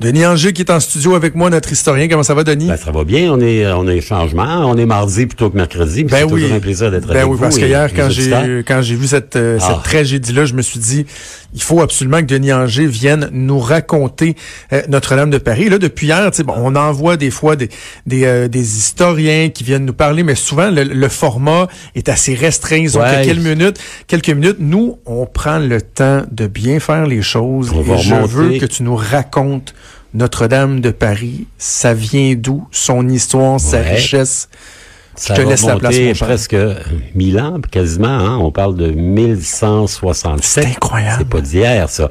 Denis Angers qui est en studio avec moi, notre historien. Comment ça va, Denis? Ben, ça va bien. On est, on est changement. On est mardi plutôt que mercredi. Ben c'est oui. toujours un plaisir d'être ben avec oui, vous. parce que et hier, les quand j'ai quand j'ai vu cette, euh, Ah. cette tragédie-là, je me suis dit, il faut absolument que Denis Angers vienne nous raconter euh, Notre-Dame de Paris. Là, depuis hier, tu sais, bon, on envoie des fois des des, euh, des historiens qui viennent nous parler, mais souvent le, le format est assez restreint. Ils ont Ouais. quelques minutes, quelques minutes. Nous, on prend le temps de bien faire les choses. On et va je remonter. veux que tu nous racontes Notre-Dame de Paris. Ça vient d'où? Son histoire, sa richesse? Ça te va laisse la place, mon cher. presque 1000 ans, quasiment. Hein? On parle de 1167. C'est incroyable. C'est pas d'hier, ça.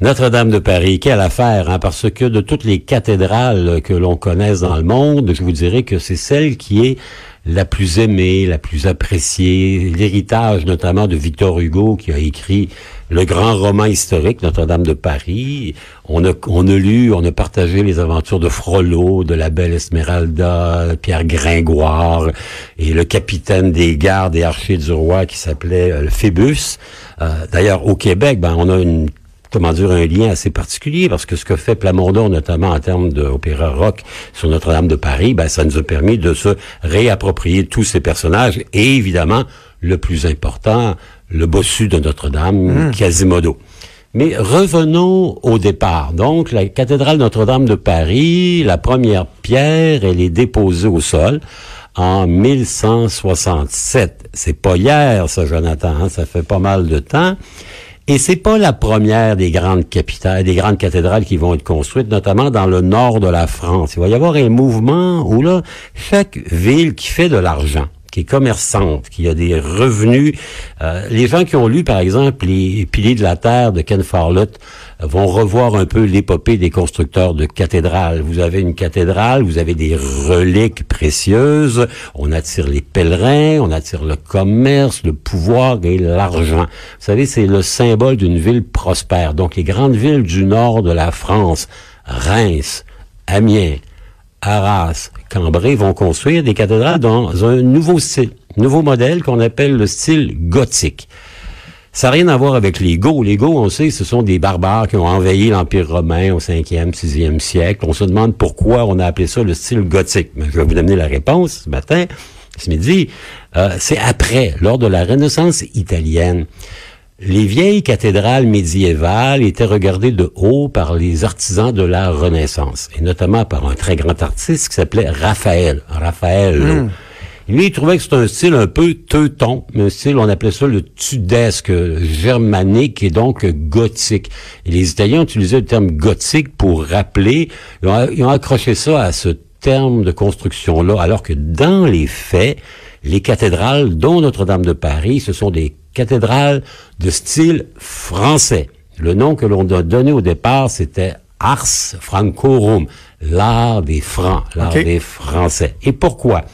Notre-Dame de Paris, quelle affaire, hein? parce que de toutes les cathédrales que l'on connaisse dans le monde, je vous dirais que c'est celle qui est la plus aimée, la plus appréciée, l'héritage notamment de Victor Hugo qui a écrit le grand roman historique Notre-Dame de Paris. On a, on a lu, on a partagé les aventures de Frollo, de la belle Esmeralda, Pierre Gringoire et le capitaine des gardes et archers du roi qui s'appelait euh, Phébus. Euh, D'ailleurs, au Québec, ben, on a une comment dire, un lien assez particulier, parce que ce que fait Plamondon, notamment en termes d'opéra rock sur Notre-Dame de Paris, ben, ça nous a permis de se réapproprier tous ces personnages, et évidemment, le plus important, le bossu de Notre-Dame, Quasimodo. Mais revenons au départ. Donc, la cathédrale Notre-Dame de Paris, la première pierre, elle est déposée au sol en 1167. C'est pas hier, ça, Jonathan, hein, ça fait pas mal de temps. Et c'est pas la première des grandes capitales, des grandes cathédrales qui vont être construites, notamment dans le nord de la France. Il va y avoir un mouvement où là, chaque ville qui fait de l'argent, qui est commerçante, qui a des revenus, euh, les gens qui ont lu, par exemple, les Piliers de la Terre de Ken euh, vont revoir un peu l'épopée des constructeurs de cathédrales. Vous avez une cathédrale, vous avez des reliques précieuses, on attire les pèlerins, on attire le commerce, le pouvoir et l'argent. Vous savez, c'est le symbole d'une ville prospère. Donc, les grandes villes du nord de la France, Reims, Amiens, Arras, Cambrai vont construire des cathédrales dans un nouveau style, nouveau modèle qu'on appelle le style gothique. Ça n'a rien à voir avec les Goths. Les Goths, on sait, ce sont des barbares qui ont envahi l'Empire romain au 5e, 6e siècle. On se demande pourquoi on a appelé ça le style gothique. Mais je vais vous donner la réponse ce matin, ce midi. Euh, c'est après, lors de la Renaissance italienne. Les vieilles cathédrales médiévales étaient regardées de haut par les artisans de la Renaissance, et notamment par un très grand artiste qui s'appelait Raphaël. Raphaël. Lui, il trouvait que c'était un style un peu teuton, un style, on appelait ça le tudesque germanique et donc gothique. Et les Italiens utilisaient le terme gothique pour rappeler, ils ont, ils ont accroché ça à ce terme de construction-là, alors que dans les faits, les cathédrales, dont Notre-Dame de Paris, ce sont des cathédrales de style français. Le nom que l'on a donné au départ, c'était Ars Francorum, l'art des Francs, l'art des Français. Et pourquoi?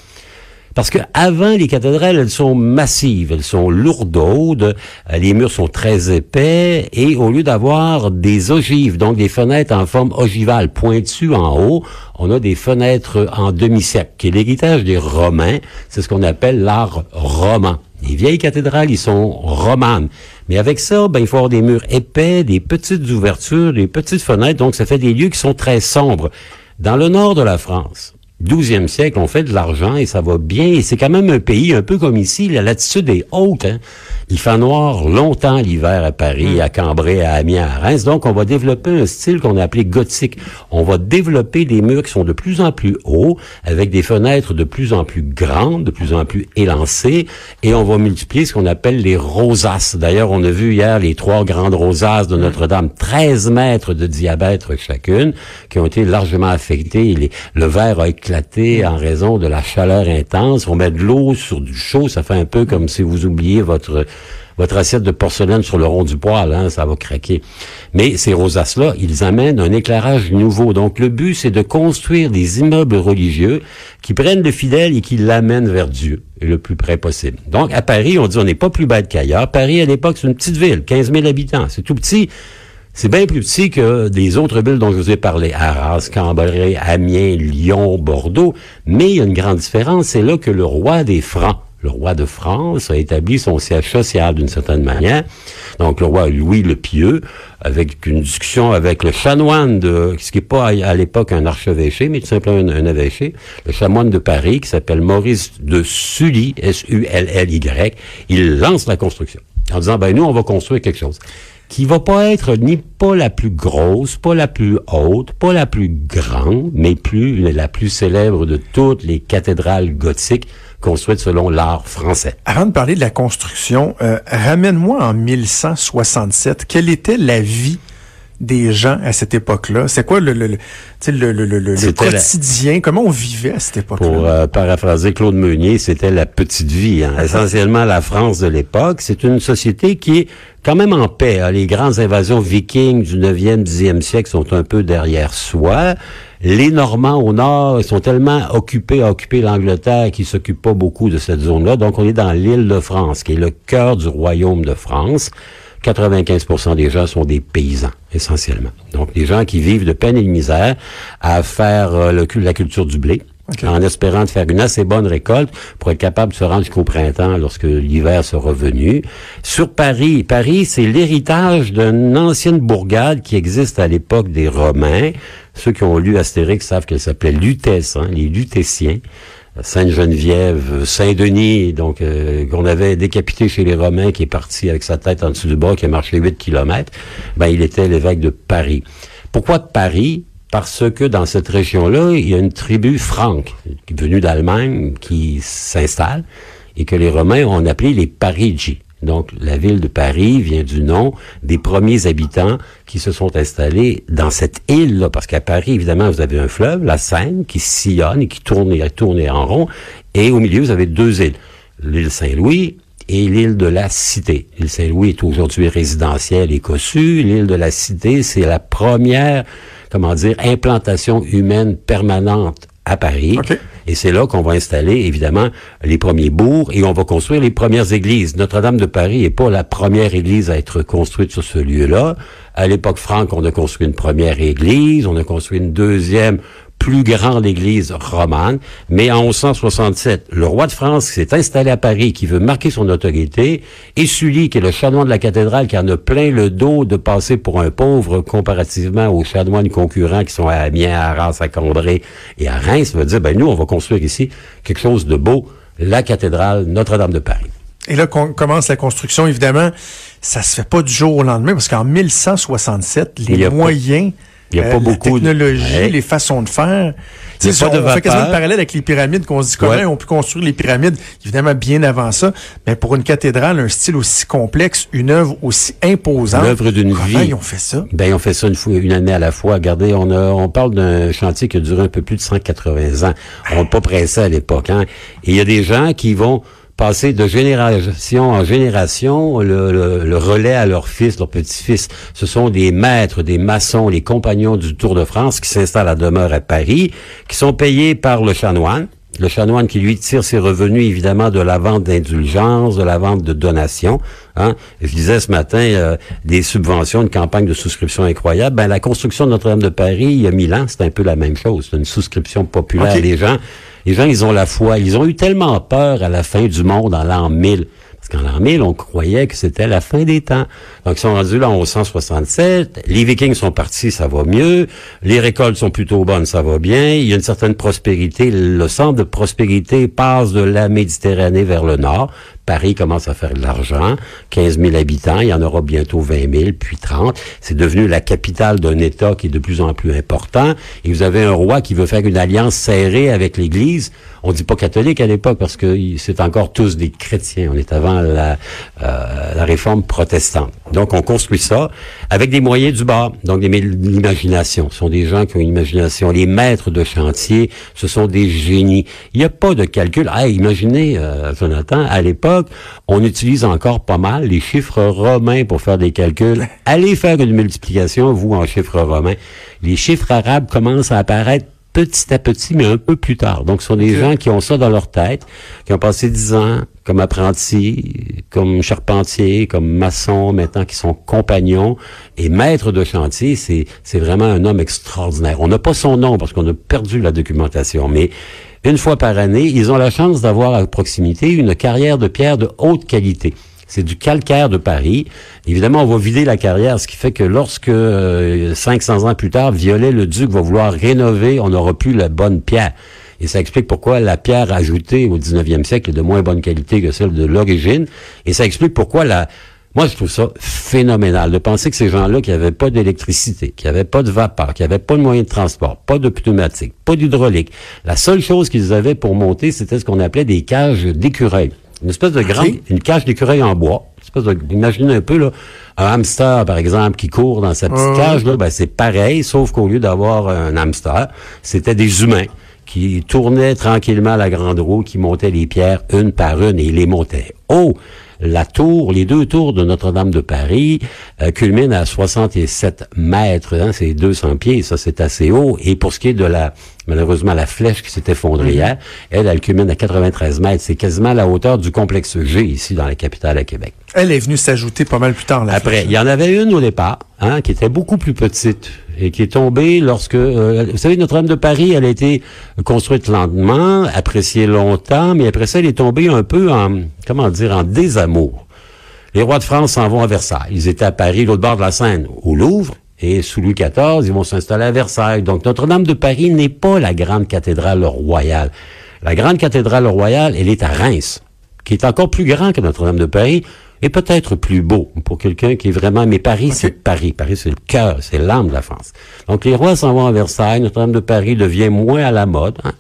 Parce que avant les cathédrales, elles sont massives, elles sont lourdaudes, euh, les murs sont très épais, et au lieu d'avoir des ogives, donc des fenêtres en forme ogivale pointues en haut, on a des fenêtres en demi-cercle, qui est l'héritage des Romains. C'est ce qu'on appelle l'art roman. Les vieilles cathédrales, ils sont romanes. Mais avec ça, ben, il faut avoir des murs épais, des petites ouvertures, des petites fenêtres, donc ça fait des lieux qui sont très sombres. Dans le nord de la France, 12e siècle, on fait de l'argent et ça va bien. Et c'est quand même un pays un peu comme ici, la latitude est haute. Hein? Il fait noir longtemps l'hiver à Paris, à Cambrai, à Amiens, à Reims. Donc, on va développer un style qu'on a appelé gothique. On va développer des murs qui sont de plus en plus hauts, avec des fenêtres de plus en plus grandes, de plus en plus élancées, et on va multiplier ce qu'on appelle les rosaces. D'ailleurs, on a vu hier les trois grandes rosaces de Notre-Dame, 13 mètres de diamètre chacune, qui ont été largement affectées. Les- le verre a éclaté en raison de la chaleur intense. On met de l'eau sur du chaud, ça fait un peu comme si vous oubliez votre votre assiette de porcelaine sur le rond du poêle, hein, ça va craquer. Mais ces rosaces-là, ils amènent un éclairage nouveau. Donc le but, c'est de construire des immeubles religieux qui prennent le fidèle et qui l'amènent vers Dieu, le plus près possible. Donc à Paris, on dit on n'est pas plus bête qu'ailleurs. Paris, à l'époque, c'est une petite ville, 15 000 habitants. C'est tout petit. C'est bien plus petit que des autres villes dont je vous ai parlé. Arras, Cambrai, Amiens, Lyon, Bordeaux. Mais il y a une grande différence. C'est là que le roi des Francs, le roi de France, a établi son siège social d'une certaine manière. Donc le roi Louis le Pieux, avec une discussion avec le chanoine de, ce qui n'est pas à, l'époque un archevêché, mais tout simplement un, évêché, le chanoine de Paris, qui s'appelle Maurice de Sully, S-U-L-L-Y, il lance la construction en disant, ben nous, on va construire quelque chose qui va pas être ni pas la plus grosse, pas la plus haute, pas la plus grande, mais plus la plus célèbre de toutes les cathédrales gothiques construites selon l'art français. Avant de parler de la construction, euh, ramène-moi en 1167. Quelle était la vie des gens à cette époque-là? C'est quoi le, le, le, le, le, le quotidien? Comment on vivait à cette époque-là? Pour euh, paraphraser Claude Meunier, c'était la petite vie. Hein. Essentiellement, la France de l'époque, c'est une société qui est quand même en paix. Hein. Les grandes invasions vikings du 9e, 10e siècle sont un peu derrière soi. Les Normands au nord sont tellement occupés à occuper l'Angleterre qu'ils s'occupent pas beaucoup de cette zone-là. Donc, on est dans l'île de France, qui est le cœur du royaume de France. 95% des gens sont des paysans, essentiellement. Donc, des gens qui vivent de peine et de misère à faire euh, le, la culture du blé. en espérant de faire une assez bonne récolte pour être capable de se rendre jusqu'au printemps lorsque l'hiver sera revenu. Sur Paris, Paris, c'est l'héritage d'une ancienne bourgade qui existe à l'époque des Romains. Ceux qui ont lu Astérix savent qu'elle s'appelait Lutèce, hein, les Lutétiens. Sainte-Geneviève, Saint-Denis, donc euh, qu'on avait décapité chez les Romains, qui est parti avec sa tête en dessous du bras, qui a marché 8 kilomètres, ben il était l'évêque de Paris. Pourquoi de Paris? Parce que dans cette région-là, il y a une tribu franque, venue d'Allemagne, qui s'installe, et que les Romains ont appelé les Parigi. Donc, la ville de Paris vient du nom des premiers habitants qui se sont installés dans cette île-là. Parce qu'à Paris, évidemment, vous avez un fleuve, la Seine, qui sillonne et qui tourne et tourne en rond. Et au milieu, vous avez deux îles. L'île Saint-Louis et l'île de la Cité. L'île Saint-Louis est aujourd'hui résidentielle et cossue. L'île de la Cité, c'est la première, comment dire, implantation humaine permanente à Paris. Et c'est là qu'on va installer, évidemment, les premiers bourgs et on va construire les premières églises. Notre-Dame de Paris n'est pas la première église à être construite sur ce lieu-là. À l'époque franque, on a construit une première église, on a construit une deuxième plus grande église romane. Mais en 1167, le roi de France s'est installé à Paris, qui veut marquer son autorité, et Sully, qui est le chanoine de la cathédrale, qui en a plein le dos de passer pour un pauvre comparativement aux chanoines concurrents qui sont à Amiens, à Arras, à Condré et à Reims, veut dire, ben nous, on va construire ici quelque chose de beau, la cathédrale Notre-Dame de Paris. Et là commence la construction, évidemment, ça se fait pas du jour au lendemain, parce qu'en 1167, les moyens... Il n'y a pas beaucoup de technologie, les façons de faire. Il on, on fait quasiment le parallèle avec les pyramides qu'on se dit comment on peut construire les pyramides, évidemment bien avant ça, mais pour une cathédrale, un style aussi complexe, une œuvre aussi imposante. L'œuvre d'une vie. ils ont fait ça? Ben, ils ont fait ça une, fois, une année à la fois. Regardez, on, a, on parle d'un chantier qui a duré un peu plus de 180 ans. On n'a pas pressé à l'époque. Hein? Et il y a des gens qui vont passer de génération en génération le, relais à leur fils, leur petit-fils. Ce sont des maîtres, des maçons, les compagnons du Tour de France qui s'installent à demeure à Paris, qui sont payés par le chanoine. Le chanoine qui lui tire ses revenus évidemment de la vente d'indulgences, de la vente de donations. Hein. Je disais ce matin euh, des subventions, une campagne de souscription incroyable. Ben la construction de Notre-Dame de Paris il y a mille ans, c'est un peu la même chose. C'est une souscription populaire. des gens les gens, ils ont la foi. Ils ont eu tellement peur à la fin du monde en l'an 1000. Parce qu'en l'an 1000, on croyait que c'était la fin des temps. Donc, ils sont rendus là en 1167. Les Vikings sont partis, ça va mieux. Les récoltes sont plutôt bonnes, ça va bien. Il y a une certaine prospérité. Le centre de prospérité passe de la Méditerranée vers le nord. Paris commence à faire de l'argent, 15 000 habitants, il y en aura bientôt 20 000, puis 30. C'est devenu la capitale d'un État qui est de plus en plus important. Et vous avez un roi qui veut faire une alliance serrée avec l'Église. On dit pas catholique à l'époque parce que c'est encore tous des chrétiens. On est avant la, euh, la réforme protestante. Donc on construit ça avec des moyens du bas, donc l'imagination. Ce sont des gens qui ont une imagination. Les maîtres de chantier, ce sont des génies. Il n'y a pas de calcul. Ah, imaginez, euh, Jonathan, à l'époque on utilise encore pas mal les chiffres romains pour faire des calculs. Allez faire une multiplication, vous, en chiffres romains. Les chiffres arabes commencent à apparaître petit à petit, mais un peu plus tard. Donc, ce sont des gens qui ont ça dans leur tête, qui ont passé dix ans, comme apprentis, comme charpentiers, comme maçons, maintenant qui sont compagnons et maîtres de chantier. C'est, c'est vraiment un homme extraordinaire. On n'a pas son nom parce qu'on a perdu la documentation, mais une fois par année, ils ont la chance d'avoir à proximité une carrière de pierre de haute qualité. C'est du calcaire de Paris. Évidemment, on va vider la carrière, ce qui fait que lorsque euh, 500 ans plus tard, Viollet-le-Duc va vouloir rénover, on n'aura plus la bonne pierre. Et ça explique pourquoi la pierre ajoutée au 19e siècle est de moins bonne qualité que celle de l'origine. Et ça explique pourquoi la... Moi, je trouve ça phénoménal de penser que ces gens-là qui n'avaient pas d'électricité, qui n'avaient pas de vapeur, qui n'avaient pas de moyens de transport, pas de pneumatique, pas d'hydraulique, la seule chose qu'ils avaient pour monter, c'était ce qu'on appelait des cages d'écureuil. Une espèce de grande, une cage d'écureuil en bois. Une espèce de, imaginez un peu, là, un hamster, par exemple, qui court dans sa petite cage, là, ben, c'est pareil, sauf qu'au lieu d'avoir un hamster, c'était des humains qui tournaient tranquillement la grande roue, qui montaient les pierres une par une et ils les montaient. Oh! La tour, les deux tours de Notre-Dame de Paris euh, culminent à 67 mètres, hein, c'est 200 pieds, ça c'est assez haut. Et pour ce qui est de la, malheureusement, la flèche qui s'est effondrée hier, elle, elle culmine à 93 mètres. C'est quasiment la hauteur du complexe G ici dans la capitale à Québec. Elle est venue s'ajouter pas mal plus tard. La Après, il y en avait une au départ, hein, qui était beaucoup plus petite et qui est tombée lorsque, euh, vous savez, Notre-Dame de Paris, elle a été construite lentement, appréciée longtemps, mais après ça, elle est tombée un peu en, comment dire, en désamour. Les rois de France s'en vont à Versailles. Ils étaient à Paris, l'autre bord de la Seine, au Louvre. Et sous Louis XIV, ils vont s'installer à Versailles. Donc Notre-Dame de Paris n'est pas la grande cathédrale royale. La grande cathédrale royale, elle est à Reims, qui est encore plus grand que Notre-Dame de Paris et peut-être plus beau pour quelqu'un qui est vraiment... Mais Paris, c'est Paris. Paris, c'est le cœur, c'est l'âme de la France. Donc les rois s'en vont à Versailles. Notre-Dame de Paris devient moins à la mode. hein.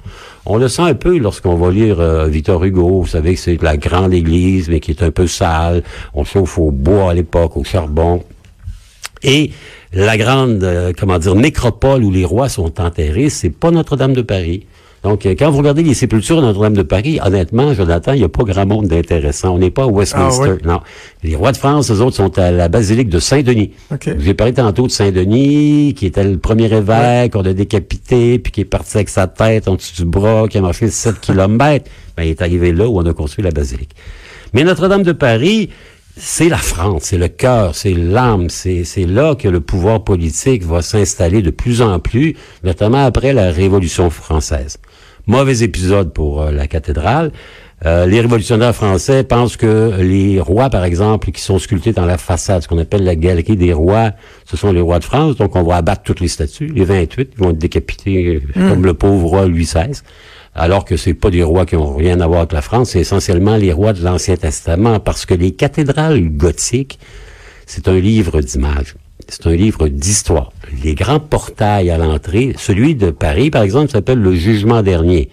On le sent un peu lorsqu'on va lire euh, Victor Hugo. Vous savez que c'est la grande église, mais qui est un peu sale. On chauffe au bois à l'époque, au charbon. Et la grande, euh, comment dire, nécropole où les rois sont enterrés, c'est pas Notre-Dame de Paris. Donc, euh, quand vous regardez les sépultures de Notre-Dame de Paris, honnêtement, Jonathan, il n'y a pas grand monde d'intéressant. On n'est pas à Westminster. Ah oui? Non. Les rois de France, eux autres, sont à la basilique de Saint-Denis. OK. J'ai parlé tantôt de Saint-Denis, qui était le premier évêque, qu'on a décapité, puis qui est parti avec sa tête en dessous du bras, qui a marché 7 kilomètres. Ben, il est arrivé là où on a construit la basilique. Mais Notre-Dame de Paris, c'est la France, c'est le cœur, c'est l'âme, c'est c'est là que le pouvoir politique va s'installer de plus en plus, notamment après la Révolution française. Mauvais épisode pour euh, la cathédrale. Euh, les révolutionnaires français pensent que les rois, par exemple, qui sont sculptés dans la façade, ce qu'on appelle la galerie des rois, ce sont les rois de France, donc on va abattre toutes les statues, les 28, ils vont être décapités euh, comme le pauvre roi Louis XVI alors que c'est pas des rois qui ont rien à voir avec la France, c'est essentiellement les rois de l'Ancien Testament, parce que les cathédrales gothiques, c'est un livre d'images. C'est un livre d'histoire. Les grands portails à l'entrée, celui de Paris, par exemple, s'appelle le Jugement dernier,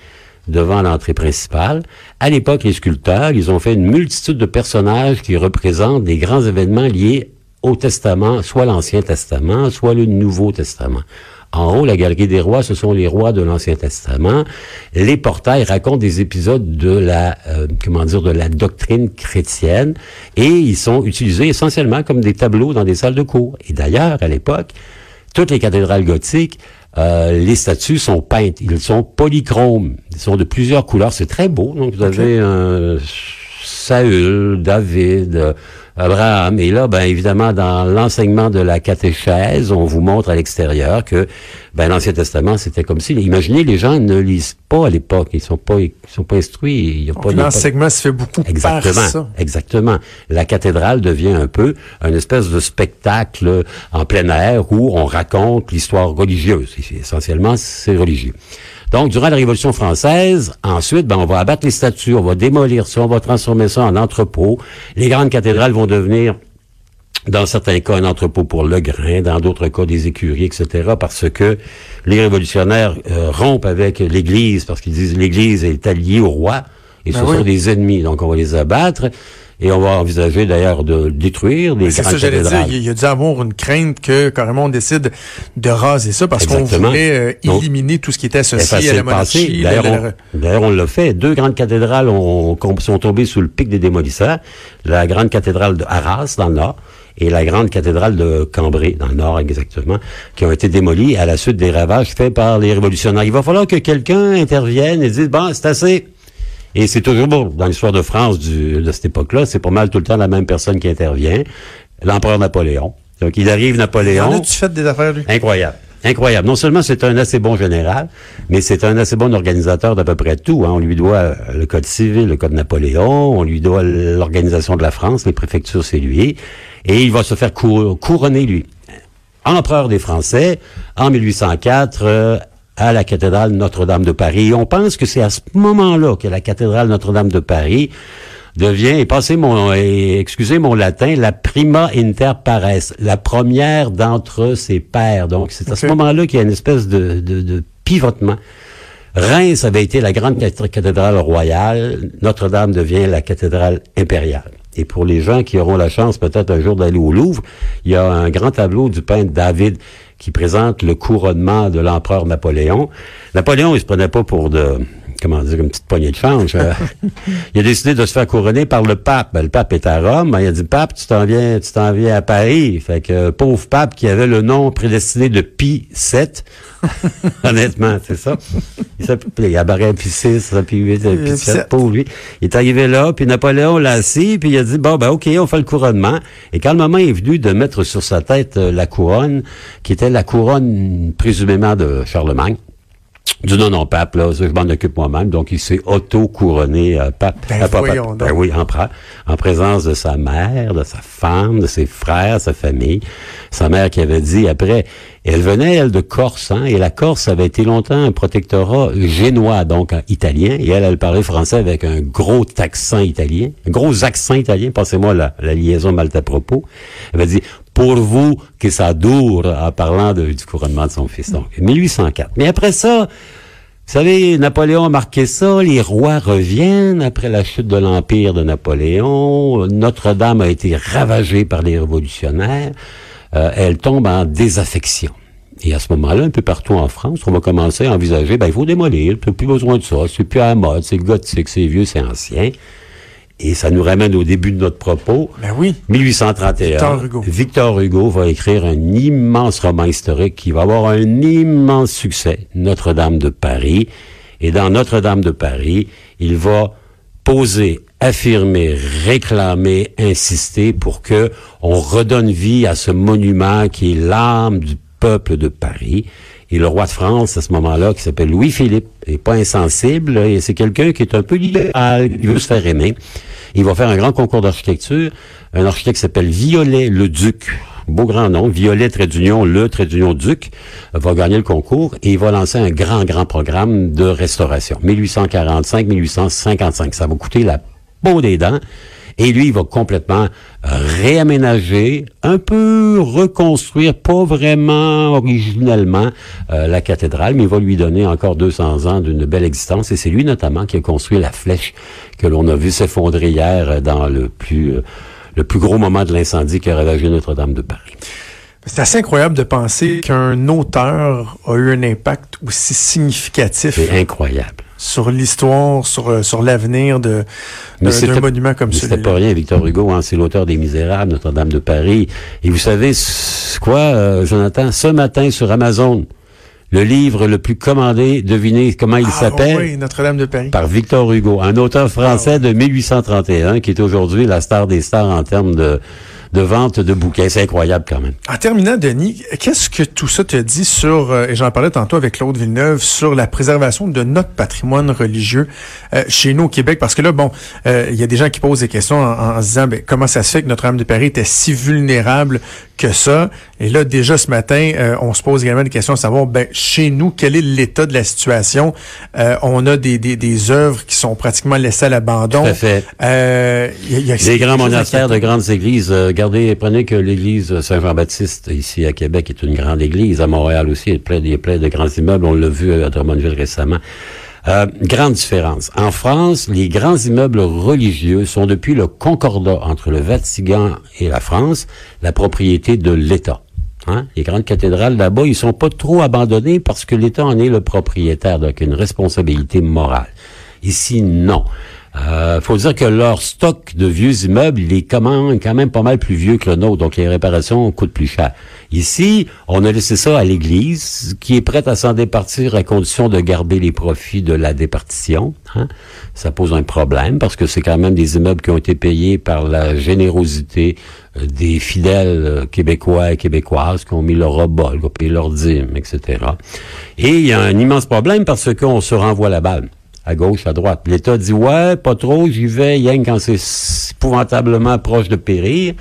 devant l'entrée principale. À l'époque, les sculpteurs, ils ont fait une multitude de personnages qui représentent des grands événements liés au Testament, soit l'Ancien Testament, soit le Nouveau Testament. En haut, la galerie des rois, ce sont les rois de l'Ancien Testament. Les portails racontent des épisodes de la, euh, comment dire, de la doctrine chrétienne, et ils sont utilisés essentiellement comme des tableaux dans des salles de cours. Et d'ailleurs, à l'époque, toutes les cathédrales gothiques, euh, les statues sont peintes. Ils sont polychromes. Ils sont de plusieurs couleurs. C'est très beau. Donc, vous avez un Saül, David, euh, Abraham. Et là, ben évidemment, dans l'enseignement de la catéchèse, on vous montre à l'extérieur que ben l'Ancien Testament, c'était comme si. Imaginez, les gens ne lisent pas à l'époque. Ils sont pas, ils sont pas instruits. L'enseignement se fait beaucoup Exactement, par ça. exactement. La cathédrale devient un peu un espèce de spectacle en plein air où on raconte l'histoire religieuse. Essentiellement, c'est religieux. Donc, durant la Révolution française, ensuite, ben, on va abattre les statues, on va démolir ça, on va transformer ça en entrepôt. Les grandes cathédrales vont devenir dans certains cas, un entrepôt pour le grain, dans d'autres cas, des écuries, etc., parce que les révolutionnaires euh, rompent avec l'Église, parce qu'ils disent l'Église est alliée au roi, et ce Ben oui. sont des ennemis, donc on va les abattre, et on va envisager d'ailleurs de détruire des C'est grandes ça, j'allais dire. Il y a- dû avoir une crainte que carrément on décide de raser ça parce qu'on voulait euh, Donc, éliminer tout ce qui était associé à facile la de passer. monarchie. la- D'ailleurs, la- la- on, l'a fait. Deux grandes cathédrales ont- ont- sont tombées sous le pic des démolisseurs. La grande cathédrale de Arras, dans le nord, et la grande cathédrale de Cambrai, dans le nord exactement, qui ont été démolies à la suite des ravages faits par les révolutionnaires. Il va falloir que quelqu'un intervienne et dise, bon, c'est assez. Et c'est toujours, bon, dans l'histoire de France du, de cette époque-là, c'est pas mal tout le temps la même personne qui intervient, l'empereur Napoléon. Donc, il arrive En Napoléon. as-tu fait des affaires, lui? Incroyable. Incroyable. Non seulement c'est un assez bon général, mais c'est un assez bon organisateur d'à peu près tout. hein. On lui doit le code civil, le code Napoléon, on lui doit l'organisation de la France, les préfectures, c'est lui. Et il va se faire cou- couronner, lui. Empereur des Français, en 1804, euh, à la cathédrale Notre-Dame de Paris. Et on pense que c'est à ce moment-là que la cathédrale Notre-Dame de Paris devient, et passez mon, et excusez mon latin, la prima inter pares, la première d'entre ses pairs. Donc, c'est à ce moment-là qu'il y a une espèce de, de, de pivotement. Reims avait été la grande cath- cathédrale royale. Notre-Dame devient la cathédrale impériale. Et pour les gens qui auront la chance peut-être un jour d'aller au Louvre, il y a un grand tableau du peintre David qui présente le couronnement de l'empereur Napoléon. Napoléon, il se prenait pas pour de, comment dire, une petite poignée de change. Euh, il a décidé de se faire couronner par le pape. Ben, le pape est à Rome. Il a dit, pape, tu t'en viens, tu t'en viens à Paris. Fait que, euh, pauvre pape qui avait le nom prédestiné de Pi 7. Honnêtement, c'est ça. Il s'appelait, il apparaît Pi 6, Pi 8, Euh, Pi Pi 7, sept. pauvre lui. Il est arrivé là, puis Napoléon l'a assis, puis il a dit, bon, ben, OK, on fait le couronnement. Et quand le moment est venu de mettre sur sa tête euh, la couronne, qui était la couronne, présumément, de Charlemagne, du non non pape là, je m'en occupe moi-même, donc il s'est auto-couronné euh, pape. Ben, euh, donc. Ben oui, en, en présence de sa mère, de sa femme, de ses frères, sa famille. Sa mère qui avait dit après, elle venait elle de Corse, hein, et la Corse avait été longtemps un protectorat génois, donc italien, et elle, elle parlait français avec un gros accent italien, un gros accent italien. Passez-moi la, la liaison mal à propos. Elle avait dit pour vous que ça dure en parlant du couronnement de son fils. Donc, 1804. Mais après ça, vous savez, Napoléon a marqué ça, les rois reviennent après la chute de l'Empire de Napoléon, Notre-Dame a été ravagée par les révolutionnaires, Euh, elle tombe en désaffection. Et à ce moment-là, un peu partout en France, on va commencer à envisager, ben, il faut démolir, t'as plus besoin de ça, c'est plus à la mode, c'est gothique, c'est vieux, c'est ancien. Et ça nous ramène au début de notre propos. Ben oui. 1831. Victor Hugo. Victor Hugo va écrire un immense roman historique qui va avoir un immense succès, Notre-Dame de Paris. Et dans Notre-Dame de Paris, il va poser, affirmer, réclamer, insister pour que on redonne vie à ce monument qui est l'âme du peuple de Paris. Et le roi de France, à ce moment-là, qui s'appelle Louis-Philippe, est pas insensible, et c'est quelqu'un qui est un peu libéral, qui veut se faire aimer. Il va faire un grand concours d'architecture. Un architecte qui s'appelle Violet le Duc. Beau grand nom. Violet trait d'union, le trait d'union Duc va gagner le concours et il va lancer un grand, grand programme de restauration. 1845-1855. Ça va coûter la peau des dents. Et lui, il va complètement réaménager, un peu reconstruire, pas vraiment originellement, euh, la cathédrale, mais il va lui donner encore 200 ans d'une belle existence. Et c'est lui notamment qui a construit la flèche que l'on a vu s'effondrer hier euh, dans le plus, euh, le plus gros moment de l'incendie qui a ravagé Notre-Dame de Paris. C'est assez incroyable de penser qu'un auteur a eu un impact aussi significatif C'est incroyable. Sur l'histoire, sur, euh, sur l'avenir de, d'un monument comme Mais C'était celui-là. pas rien, Victor Hugo, hein, c'est l'auteur des Misérables, Notre-Dame de Paris. Et vous savez quoi, euh, Jonathan? Ce matin sur Amazon, le livre le plus commandé, devinez comment il Ah, s'appelle? oui, Notre-Dame de Paris. Par Victor Hugo, un auteur français Ah, de 1831, qui est aujourd'hui la star des stars en termes de, de vente de bouquins. C'est incroyable quand même. En terminant, Denis, qu'est-ce que tout ça te dit sur, euh, et j'en parlais tantôt avec Claude Villeneuve, sur la préservation de notre patrimoine religieux euh, chez nous au Québec? Parce que là, bon, euh, il y a des gens qui posent des questions en, en se disant, ben, comment ça se fait que Notre-Dame de Paris était si vulnérable que ça? Et là, déjà ce matin, euh, on se pose également des questions à savoir, ben, chez nous, quel est l'état de la situation? Euh, on a des, des, des œuvres qui sont pratiquement laissées à l'abandon. Tout à fait. Euh, il y a- il y a- Des grands monastères, de grandes églises. Regardez, prenez que l'église Saint-Jean-Baptiste, ici à Québec, est une grande église. À Montréal aussi, il y a plein, il y a plein de grands immeubles. On l'a vu à Drummondville récemment. Euh, grande différence. En France, les grands immeubles religieux sont depuis le concordat entre le Vatican et la France la propriété de l'État. Hein? Les grandes cathédrales là-bas, ils sont pas trop abandonnés parce que l'État en est le propriétaire, donc une responsabilité morale. Ici, non. Euh, faut dire que leur stock de vieux immeubles, il est quand même, pas mal plus vieux que le nôtre, donc les réparations coûtent plus cher. Ici, on a laissé ça à l'Église, qui est prête à s'en départir à condition de garder les profits de la départition. Hein. Ça pose un problème parce que c'est quand même des immeubles qui ont été payés par la générosité euh, des fidèles euh, québécois et québécoises qui ont mis leur robol, qui ont payé leur dîme, etc. Et il y a un immense problème parce qu'on se renvoie la balle à gauche, à droite. L'État dit ouais, pas trop, j'y vais, rien quand c'est épouvantablement proche de périr.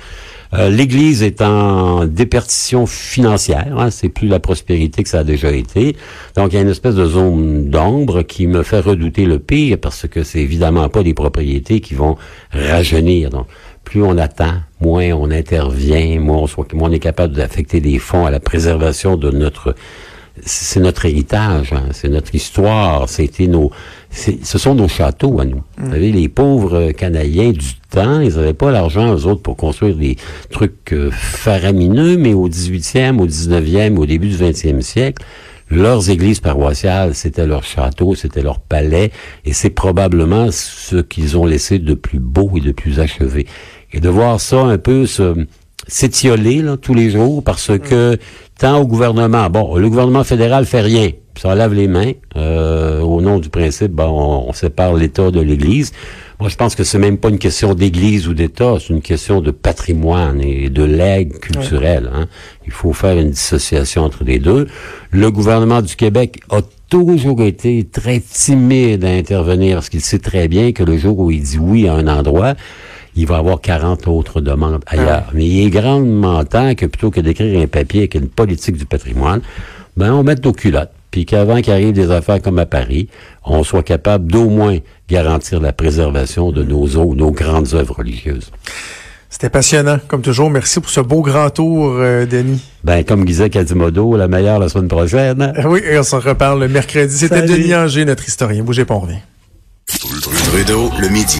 Euh, L'Église est en dépertition financière, hein, c'est plus la prospérité que ça a déjà été. Donc il y a une espèce de zone d'ombre qui me fait redouter le pire parce que c'est évidemment pas des propriétés qui vont rajeunir. Donc plus on attend, moins on intervient, moins on, soit, moins on est capable d'affecter des fonds à la préservation de notre c'est notre héritage, hein, c'est notre histoire, c'était nos, ce sont nos châteaux à nous. Vous savez, les pauvres Canadiens du temps, ils n'avaient pas l'argent, eux autres, pour construire des trucs euh, faramineux, mais au 18e, au 19e, au début du 20e siècle, leurs églises paroissiales, c'était leur château, c'était leur palais, et c'est probablement ce qu'ils ont laissé de plus beau et de plus achevé. Et de voir ça un peu s'étioler tous les jours, parce que tant au gouvernement, bon, le gouvernement fédéral fait rien, ça lave les mains. Euh, au nom du principe, bon, on, sépare l'État de l'Église. Moi, je pense que c'est même pas une question d'Église ou d'État, c'est une question de patrimoine et de legs culturel. Hein. Il faut faire une dissociation entre les deux. Le gouvernement du Québec a toujours été très timide à intervenir parce qu'il sait très bien que le jour où il dit oui à un endroit, il va avoir 40 autres demandes ailleurs. Ah. Mais il est grandement temps que plutôt que d'écrire un papier avec une politique du patrimoine, ben on mette nos culottes puis qu'avant qu'il arrive des affaires comme à Paris, on soit capable d'au moins garantir la préservation de nos eaux, nos grandes œuvres religieuses. C'était passionnant, comme toujours. Merci pour ce beau grand tour, euh, Denis. Ben, comme disait Quasimodo, la meilleure la semaine prochaine. Oui, et on s'en reparle le mercredi. C'était Denis Anger, notre historien. Bougez pas, on revient. le midi.